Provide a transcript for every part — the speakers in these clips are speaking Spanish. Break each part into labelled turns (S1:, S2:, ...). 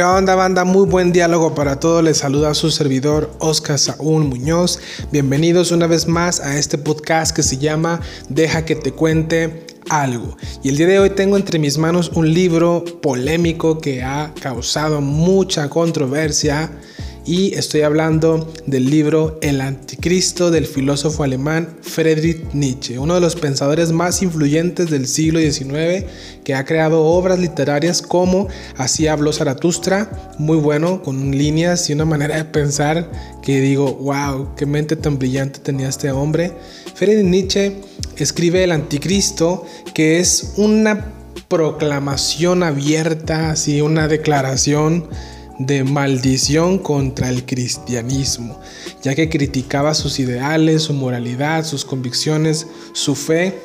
S1: ¿Qué banda? Muy buen diálogo para todos. Les saluda su servidor Oscar Saúl Muñoz. Bienvenidos una vez más a este podcast que se llama Deja que te cuente algo. Y el día de hoy tengo entre mis manos un libro polémico que ha causado mucha controversia y estoy hablando del libro El Anticristo del filósofo alemán Friedrich Nietzsche, uno de los pensadores más influyentes del siglo XIX que ha creado obras literarias como Así habló Zaratustra, muy bueno, con líneas y una manera de pensar que digo, wow, qué mente tan brillante tenía este hombre. Friedrich Nietzsche escribe El Anticristo, que es una proclamación abierta, así una declaración de maldición contra el cristianismo, ya que criticaba sus ideales, su moralidad, sus convicciones, su fe.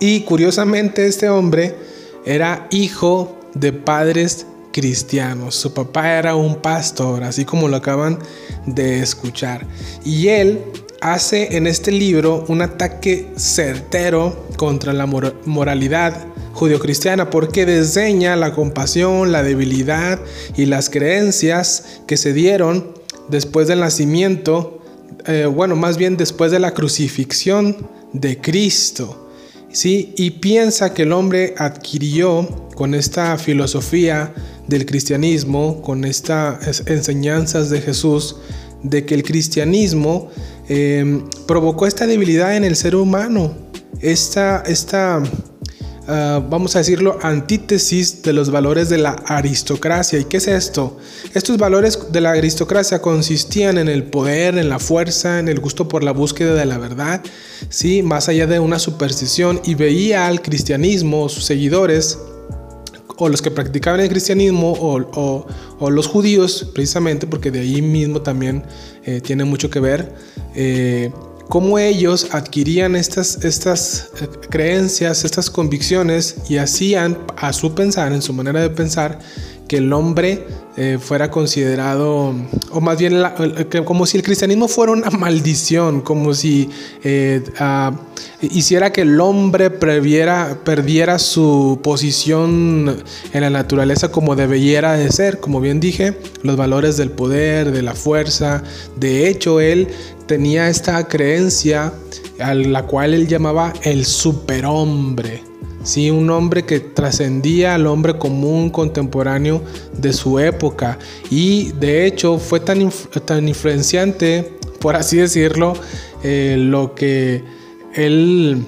S1: Y curiosamente este hombre era hijo de padres cristianos. Su papá era un pastor, así como lo acaban de escuchar. Y él hace en este libro un ataque certero contra la moralidad judio-cristiana porque desdeña la compasión, la debilidad y las creencias que se dieron después del nacimiento, eh, bueno, más bien después de la crucifixión de Cristo. ¿sí? Y piensa que el hombre adquirió con esta filosofía del cristianismo, con estas enseñanzas de Jesús, de que el cristianismo eh, provocó esta debilidad en el ser humano, esta, esta Ah, vamos a decirlo, antítesis de los valores de la aristocracia. ¿Y qué es esto? Estos valores de la aristocracia consistían en el poder, en la fuerza, en el gusto por la búsqueda de la verdad, ¿sí? más allá de una superstición, y veía al cristianismo, sus seguidores, o los que practicaban el cristianismo o, los judíos, precisamente, porque de ahí mismo también eh, tiene mucho que ver, eh, cómo ellos adquirían estas, estas eh, creencias, estas convicciones y hacían a su pensar, en su manera de pensar, que el hombre eh, fuera considerado, o más bien como si el cristianismo fuera una maldición, como si eh, hiciera que el hombre perdiera su posición en la naturaleza como debiera de ser, como bien dije, los valores del poder, de la fuerza. De hecho, él tenía esta creencia a la cual él llamaba el superhombre. ¿Sí? un hombre que trascendía al hombre común contemporáneo de su época y de hecho fue tan, tan influenciante, por así decirlo, eh, lo que él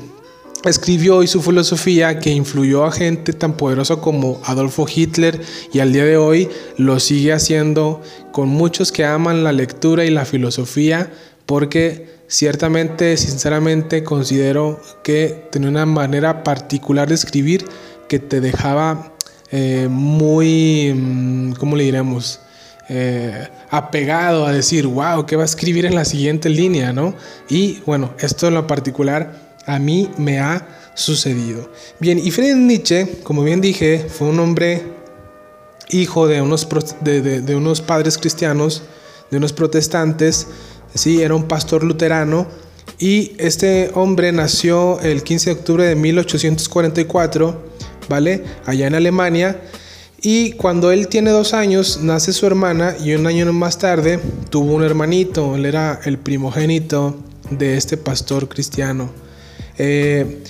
S1: escribió y su filosofía que influyó a gente tan poderosa como Adolfo Hitler y al día de hoy lo sigue haciendo con muchos que aman la lectura y la filosofía porque Ciertamente, sinceramente, considero que tenía una manera particular de escribir que te dejaba eh, muy, mm, ¿cómo le diremos? Eh, apegado a decir, wow, ¿qué va a escribir en la siguiente línea? ¿no? Y bueno, esto en lo particular a mí me ha sucedido. Bien, y Friedrich Nietzsche, como bien dije, fue un hombre hijo de unos, de unos padres cristianos, de unos protestantes, Sí, era un pastor luterano y este hombre nació el 15 de octubre de 1844, ¿vale? Allá en Alemania. Y cuando él tiene dos años, nace su hermana y un año más tarde tuvo un hermanito. Él era el primogénito de este pastor cristiano. Eh,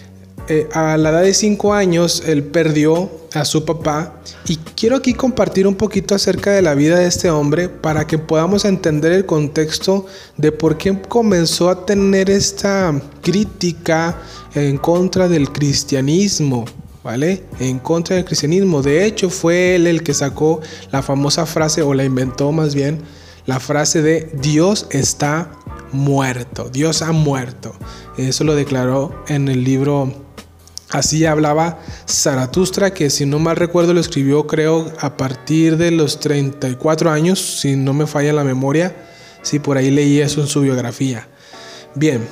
S1: eh, a la edad de 5 años él perdió a su papá y quiero aquí compartir un poquito acerca de la vida de este hombre para que podamos entender el contexto de por qué comenzó a tener esta crítica en contra del cristianismo. ¿Vale? En contra del cristianismo. De hecho, fue él el que sacó la famosa frase, o la inventó más bien, la frase de Dios está muerto. Dios ha muerto. Eso lo declaró en el libro Así hablaba Zaratustra, que si no mal recuerdo lo escribió creo a partir de los 34 años, si no me falla la memoria, si por ahí leí eso en su biografía. Bien,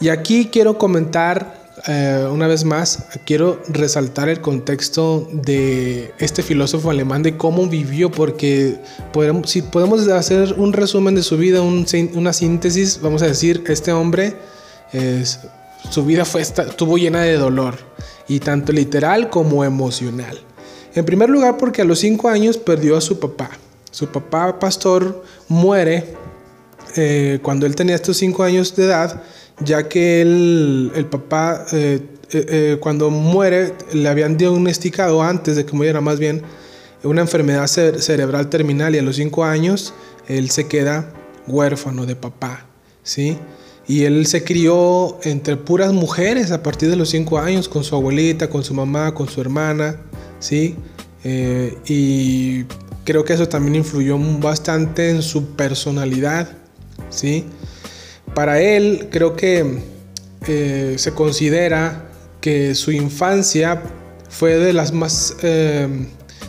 S1: y aquí quiero comentar eh, una vez más, quiero resaltar el contexto de este filósofo alemán, de cómo vivió, porque si podemos hacer un resumen de su vida, una síntesis, vamos a decir, este hombre es su vida fue, estuvo llena de dolor, y tanto literal como emocional. En primer lugar porque a los cinco años perdió a su papá. Su papá pastor muere eh, cuando él tenía estos cinco años de edad, ya que él, el papá eh, eh, cuando muere le habían diagnosticado antes de que muriera más bien una enfermedad cerebral terminal y a los cinco años él se queda huérfano de papá, ¿sí? Y él se crió entre puras mujeres a partir de los cinco años, con su abuelita, con su mamá, con su hermana, ¿sí? y creo que eso también influyó bastante en su personalidad, ¿sí? Para él creo que eh, se considera que su infancia fue de las más... Eh,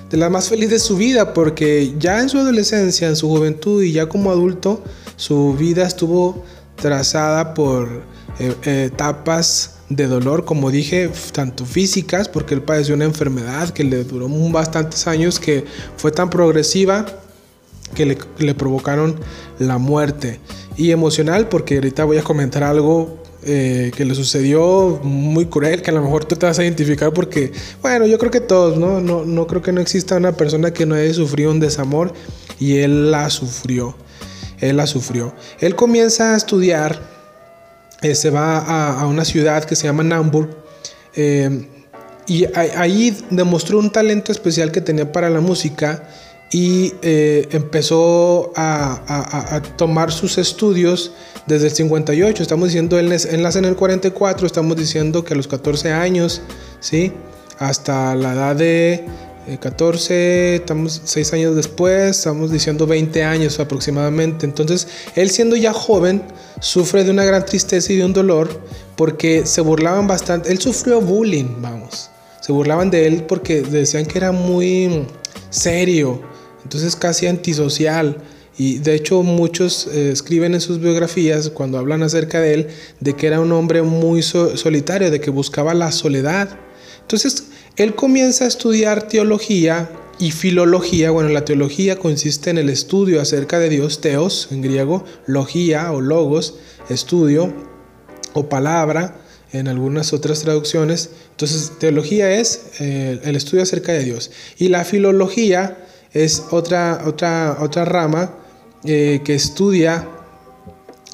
S1: de las más felices de su vida, porque ya en su adolescencia, en su juventud y ya como adulto, su vida estuvo trazada por eh, etapas de dolor, como dije, tanto físicas, porque él padeció una enfermedad que le duró bastantes años, que fue tan progresiva que le, provocaron la muerte. Y emocional, porque ahorita voy a comentar algo eh, que le sucedió muy cruel, que a lo mejor tú te vas a identificar porque, bueno, yo creo que todos, ¿no? No, no creo que no exista una persona que no haya sufrido un desamor y él la sufrió. Él la sufrió. Él comienza a estudiar eh, se va a, una ciudad que se llama Namburg eh, y ahí demostró un talento especial que tenía para la música y eh, empezó a, tomar sus estudios desde el 58. Estamos diciendo, él enlace en el 44, estamos diciendo que a los 14 años, ¿sí? Hasta la edad de 14, eh, estamos 6 años después, estamos diciendo 20 años aproximadamente. Entonces, él siendo ya joven, sufre de una gran tristeza y de un dolor porque se burlaban bastante. Él sufrió bullying, vamos. Se burlaban de él porque decían que era muy serio, entonces casi antisocial. Y de hecho muchos eh, escriben en sus biografías cuando hablan acerca de él de que era un hombre muy solitario, de que buscaba la soledad. Entonces él comienza a estudiar teología y filología. Bueno, la teología consiste en el estudio acerca de Dios, teos en griego, logía o logos, estudio o palabra en algunas otras traducciones. Entonces, teología es eh, el estudio acerca de Dios. Y la filología es otra, otra, otra rama eh, que estudia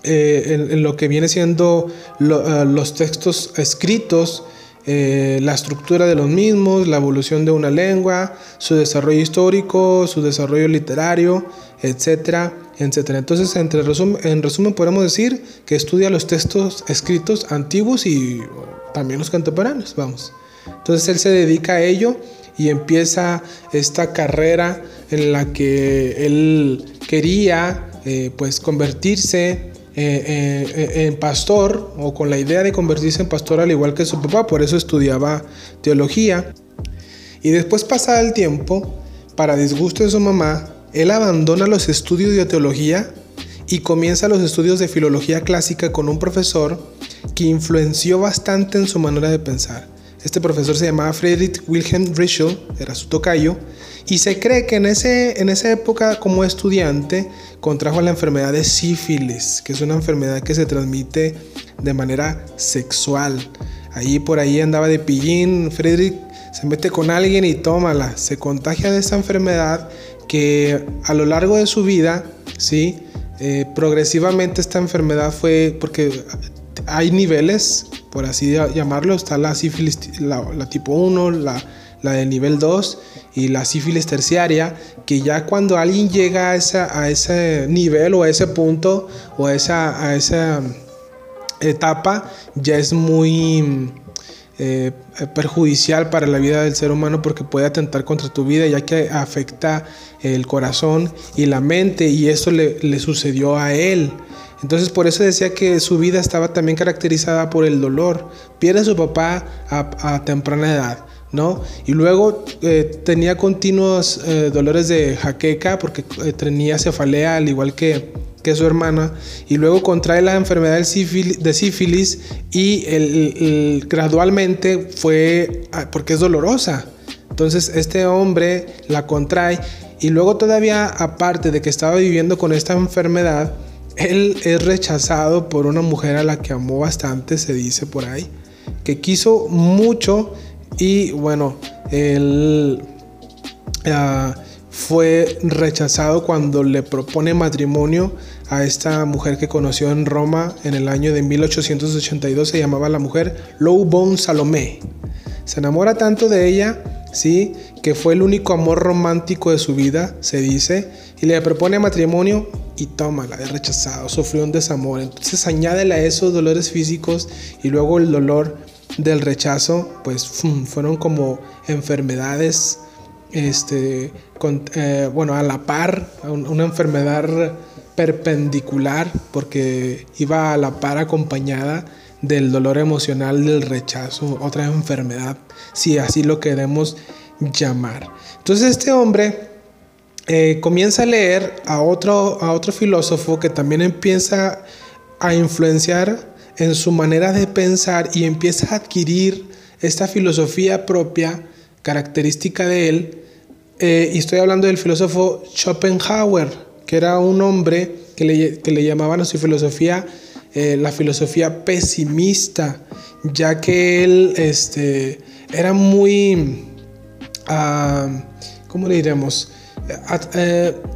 S1: eh, en, lo que viene siendo los textos escritos eh, la estructura de los mismos, la evolución de una lengua, su desarrollo histórico, su desarrollo literario, etcétera, etcétera. Entonces, en resumen, podemos decir que estudia los textos escritos antiguos y también los contemporáneos, vamos. Entonces, él se dedica a ello y empieza esta carrera en la que él quería, eh, pues, convertirse eh, eh, en pastor o con la idea de convertirse en pastor al igual que su papá, por eso estudiaba teología. Y después pasa el tiempo, para disgusto de su mamá, él abandona los estudios de teología y comienza los estudios de filología clásica con un profesor que influenció bastante en su manera de pensar. Este profesor se llamaba Friedrich Wilhelm Rischel, era su tocayo, y se cree que en, ese, en esa época como estudiante contrajo la enfermedad de sífilis, que es una enfermedad que se transmite de manera sexual. Ahí por ahí andaba de pillín, Friedrich se mete con alguien y tómala, se contagia de esa enfermedad que a lo largo de su vida, ¿sí? Eh, progresivamente esta enfermedad fue, porque hay niveles, por así llamarlo, está la sífilis, la, tipo 1, la la de nivel 2 y la sífilis terciaria, que ya cuando alguien llega a, esa, a ese nivel o a ese punto o a esa, a esa etapa, ya es muy eh, perjudicial para la vida del ser humano porque puede atentar contra tu vida ya que afecta el corazón y la mente y eso le, le sucedió a él. Entonces por eso decía que su vida estaba también caracterizada por el dolor. Pierde a su papá a, temprana edad. ¿no? Y luego eh, tenía continuos eh, dolores de jaqueca porque eh, tenía cefalea al igual que, que, su hermana. Y luego contrae la enfermedad de sífilis y el, gradualmente fue, ah, porque es dolorosa. Entonces este hombre la contrae y luego todavía aparte de que estaba viviendo con esta enfermedad, él es rechazado por una mujer a la que amó bastante, se dice por ahí, que quiso mucho y bueno, él ah, fue rechazado cuando le propone matrimonio a esta mujer que conoció en Roma en el año de 1882. Se llamaba la mujer Bon Salomé. Se enamora tanto de ella, ¿sí? Que fue el único amor romántico de su vida, se dice, y le propone matrimonio y toma, la es rechazado, sufrió un desamor. Entonces añádele a esos dolores físicos y luego el dolor del rechazo, pues fueron como enfermedades, este, eh, bueno, a la par, una enfermedad perpendicular, porque iba a la par acompañada del dolor emocional del rechazo, otra enfermedad, si así lo queremos llamar. Entonces este hombre eh, comienza a leer a otro, a otro filósofo que también empieza a influenciar en su manera de pensar y empieza a adquirir esta filosofía propia, característica de él. Eh, y estoy hablando del filósofo Schopenhauer, que era un hombre que le, que le llamaban a su filosofía eh, la filosofía pesimista, ya que él este, era muy, ¿cómo le diremos?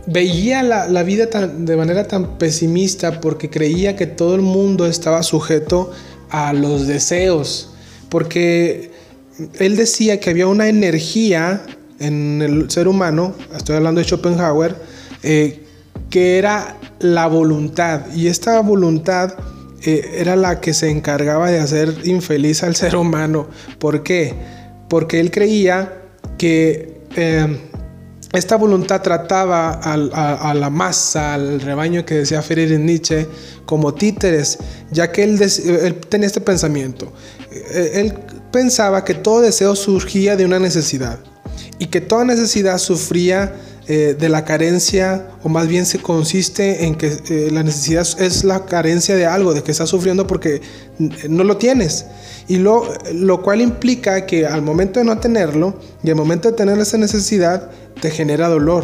S1: Veía la, vida de manera tan pesimista porque creía que todo el mundo estaba sujeto a los deseos, porque él decía que había una energía en el ser humano, estoy hablando de Schopenhauer, eh, que era la voluntad. Y esta voluntad eh, era la que se encargaba de hacer infeliz al ser humano. ¿Por qué? Porque él creía que eh, esta voluntad trataba a, la masa, al rebaño que decía Friedrich Nietzsche, como títeres, ya que él, él tenía este pensamiento. Eh, él pensaba que todo deseo surgía de una necesidad y que toda necesidad sufría eh, de la carencia, o más bien se consiste en que eh, la necesidad es la carencia de algo, de que estás sufriendo porque no lo tienes. Y lo, lo cual implica que al momento de no tenerlo y al momento de tener esa necesidad, te genera dolor.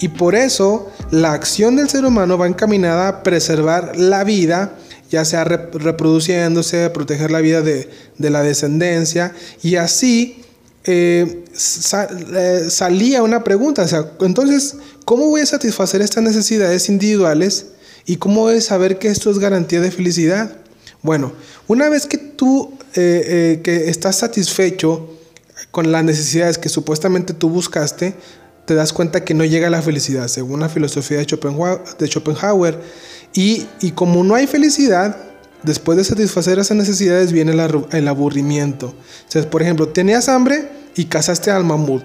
S1: Y por eso la acción del ser humano va encaminada a preservar la vida, ya sea reproduciéndose, proteger la vida de, de la descendencia, y así eh, eh, salía una pregunta, o sea, entonces, ¿cómo voy a satisfacer estas necesidades individuales y cómo a saber que esto es garantía de felicidad? Bueno, una vez que tú eh, que estás satisfecho con las necesidades que supuestamente tú buscaste, te das cuenta que no llega la felicidad, según la filosofía de Schopenhauer. Y como no hay felicidad, después de satisfacer esas necesidades viene el, aburrimiento. O por ejemplo, tenías hambre y cazaste al mamut.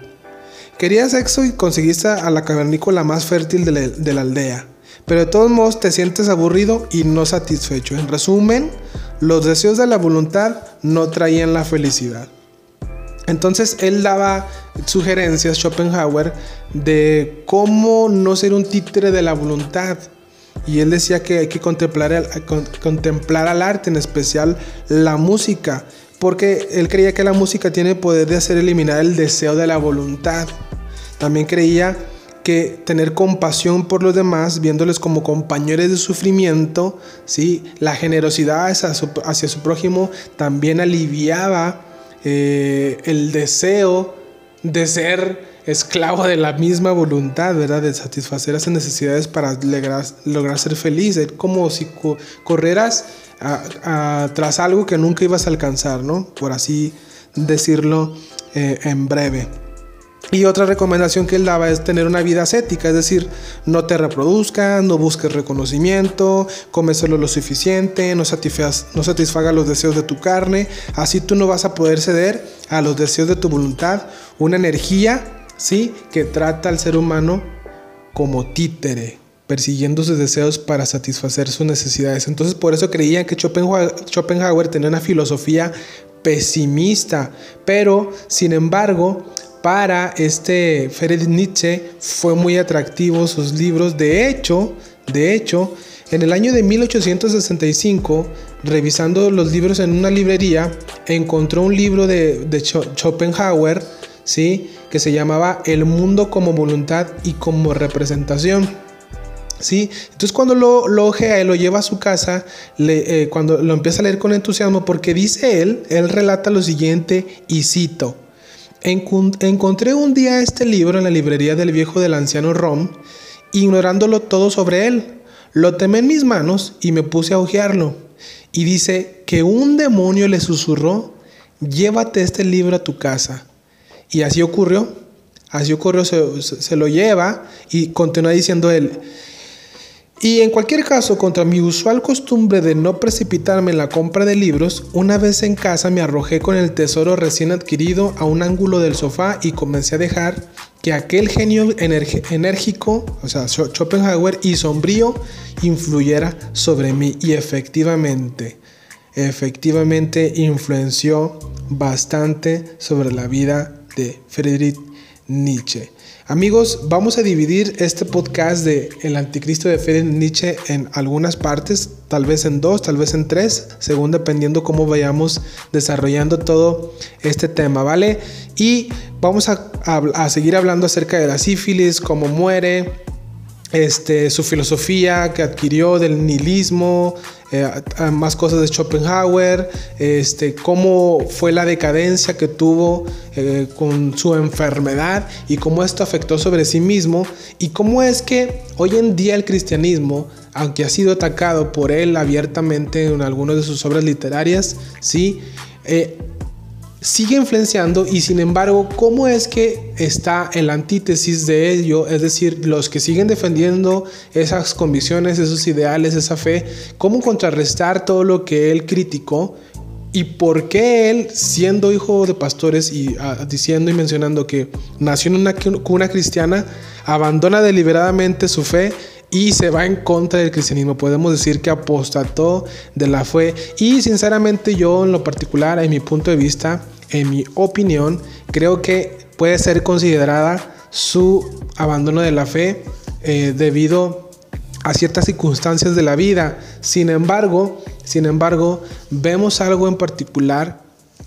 S1: Querías sexo y conseguiste a la cavernícola más fértil de la, aldea. Pero de todos modos te sientes aburrido y no satisfecho. En resumen, los deseos de la voluntad no traían la felicidad. Entonces él daba sugerencias, Schopenhauer, de cómo no ser un títere de la voluntad. Y él decía que hay que contemplar, contemplar al arte, en especial la música, porque él creía que la música tiene poder de hacer eliminar el deseo de la voluntad. También creía que tener compasión por los demás, viéndoles como compañeros de sufrimiento, ¿sí? la generosidad hacia su, prójimo también aliviaba eh, el deseo de ser esclavo de la misma voluntad, ¿verdad? De satisfacer esas necesidades para lograr, ser feliz. Es como si correras tras algo que nunca ibas a alcanzar, ¿no? Por así decirlo eh, en breve. Y otra recomendación que él daba es tener una vida ascética, es decir, no te reproduzcas, no busques reconocimiento, come solo lo suficiente, no, no satisfaga los deseos de tu carne, así tú no vas a poder ceder a los deseos de tu voluntad, una energía ¿sí? Que trata al ser humano como títere, persiguiendo sus deseos para satisfacer sus necesidades. Entonces por eso creían que Schopenhauer, tenía una filosofía pesimista, pero sin embargo para este Friedrich Nietzsche fue muy atractivo sus libros. De hecho, de hecho, en el año de 1865, revisando los libros en una librería, encontró un libro de, de Schopenhauer ¿sí? que se llamaba El mundo como voluntad y como representación. ¿sí? Entonces cuando lo, lo ojea y lo lleva a su casa, eh, cuando lo empieza a leer con entusiasmo, porque dice él, él relata lo siguiente y cito, encontré un día este libro en la librería del viejo del anciano Rom, ignorándolo todo sobre él. Lo temé en mis manos y me puse a hojearlo. Y dice que un demonio le susurró, llévate este libro a tu casa. Y así ocurrió. Así ocurrió, se, se lo lleva y continúa diciendo él, y en cualquier caso, contra mi usual costumbre de no precipitarme en la compra de libros, una vez en casa me arrojé con el tesoro recién adquirido a un ángulo del sofá y comencé a dejar que aquel genio enérgico, o sea, Schopenhauer y sombrío, influyera sobre mí. Y efectivamente, efectivamente influenció bastante sobre la vida de Friedrich Nietzsche. Amigos, vamos a dividir este podcast de El Anticristo de Friedrich Nietzsche en algunas partes, tal vez en dos, tal vez en tres, según dependiendo cómo vayamos desarrollando todo este tema, ¿vale? Y vamos a, a seguir hablando acerca de la sífilis, cómo muere, este, su filosofía que adquirió del nihilismo, eh, más cosas de Schopenhauer, este, cómo fue la decadencia que tuvo eh, con su enfermedad y cómo esto afectó sobre sí mismo y cómo es que hoy en día el cristianismo, aunque ha sido atacado por él abiertamente en algunas de sus obras literarias, sí, eh, sigue influenciando y sin embargo, ¿cómo es que está el antítesis de ello? Es decir, los que siguen defendiendo esas convicciones, esos ideales, esa fe, ¿cómo contrarrestar todo lo que él criticó? ¿Y por qué él, siendo hijo de pastores y ah, diciendo y mencionando que nació en una cuna cristiana, abandona deliberadamente su fe y se va en contra del cristianismo. Podemos decir que apostató de la fe y sinceramente yo en lo particular, en mi punto de vista, en mi opinión, creo que puede ser considerada su abandono de la fe eh, debido a ciertas circunstancias de la vida. Sin embargo, sin embargo, vemos algo en particular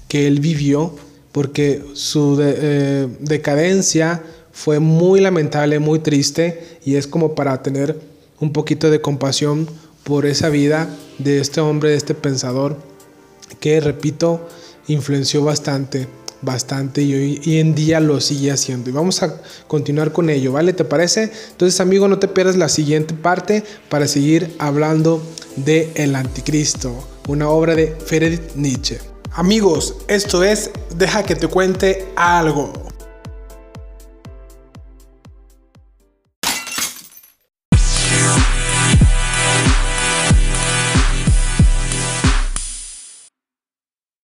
S1: que él vivió porque su eh, decadencia fue muy lamentable, muy triste y es como para tener un poquito de compasión por esa vida de este hombre, de este pensador que, repito, influenció bastante, bastante y hoy en día lo sigue haciendo. Y vamos a continuar con ello, ¿vale? ¿Te parece? Entonces, amigo, no te pierdas la siguiente parte para seguir hablando de El Anticristo, una obra de Friedrich Nietzsche. Amigos, esto es Deja que te cuente algo.